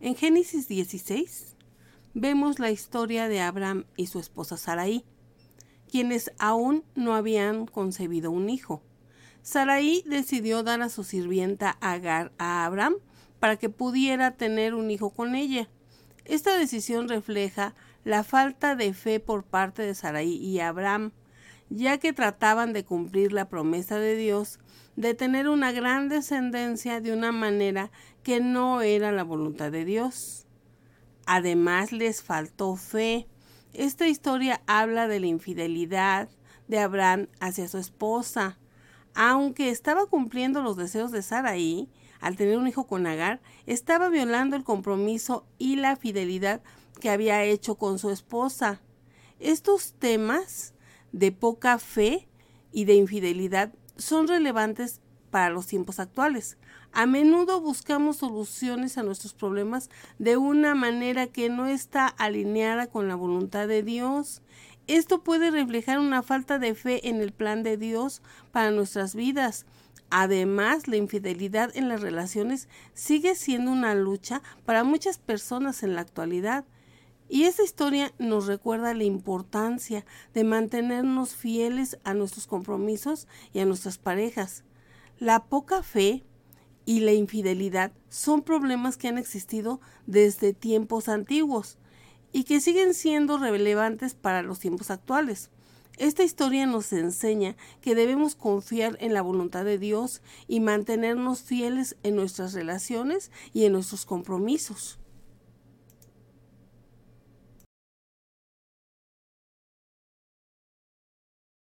En Génesis 16 vemos la historia de Abraham y su esposa Sarai, quienes aún no habían concebido un hijo. Sarai decidió dar a su sirvienta Agar a Abraham para que pudiera tener un hijo con ella. Esta decisión refleja la falta de fe por parte de Sarai y Abraham, ya que trataban de cumplir la promesa de Dios de tener una gran descendencia de una manera que no era la voluntad de Dios. Además les faltó fe. Esta historia habla de la infidelidad de Abraham hacia su esposa. Aunque estaba cumpliendo los deseos de Sarai, al tener un hijo con Agar, estaba violando el compromiso y la fidelidad que había hecho con su esposa. Estos temas de poca fe y de infidelidad son relevantes para los tiempos actuales. A menudo buscamos soluciones a nuestros problemas de una manera que no está alineada con la voluntad de Dios. Esto puede reflejar una falta de fe en el plan de Dios para nuestras vidas. Además, la infidelidad en las relaciones sigue siendo una lucha para muchas personas en la actualidad. Y esta historia nos recuerda la importancia de mantenernos fieles a nuestros compromisos y a nuestras parejas. La poca fe y la infidelidad son problemas que han existido desde tiempos antiguos y que siguen siendo relevantes para los tiempos actuales. Esta historia nos enseña que debemos confiar en la voluntad de Dios y mantenernos fieles en nuestras relaciones y en nuestros compromisos.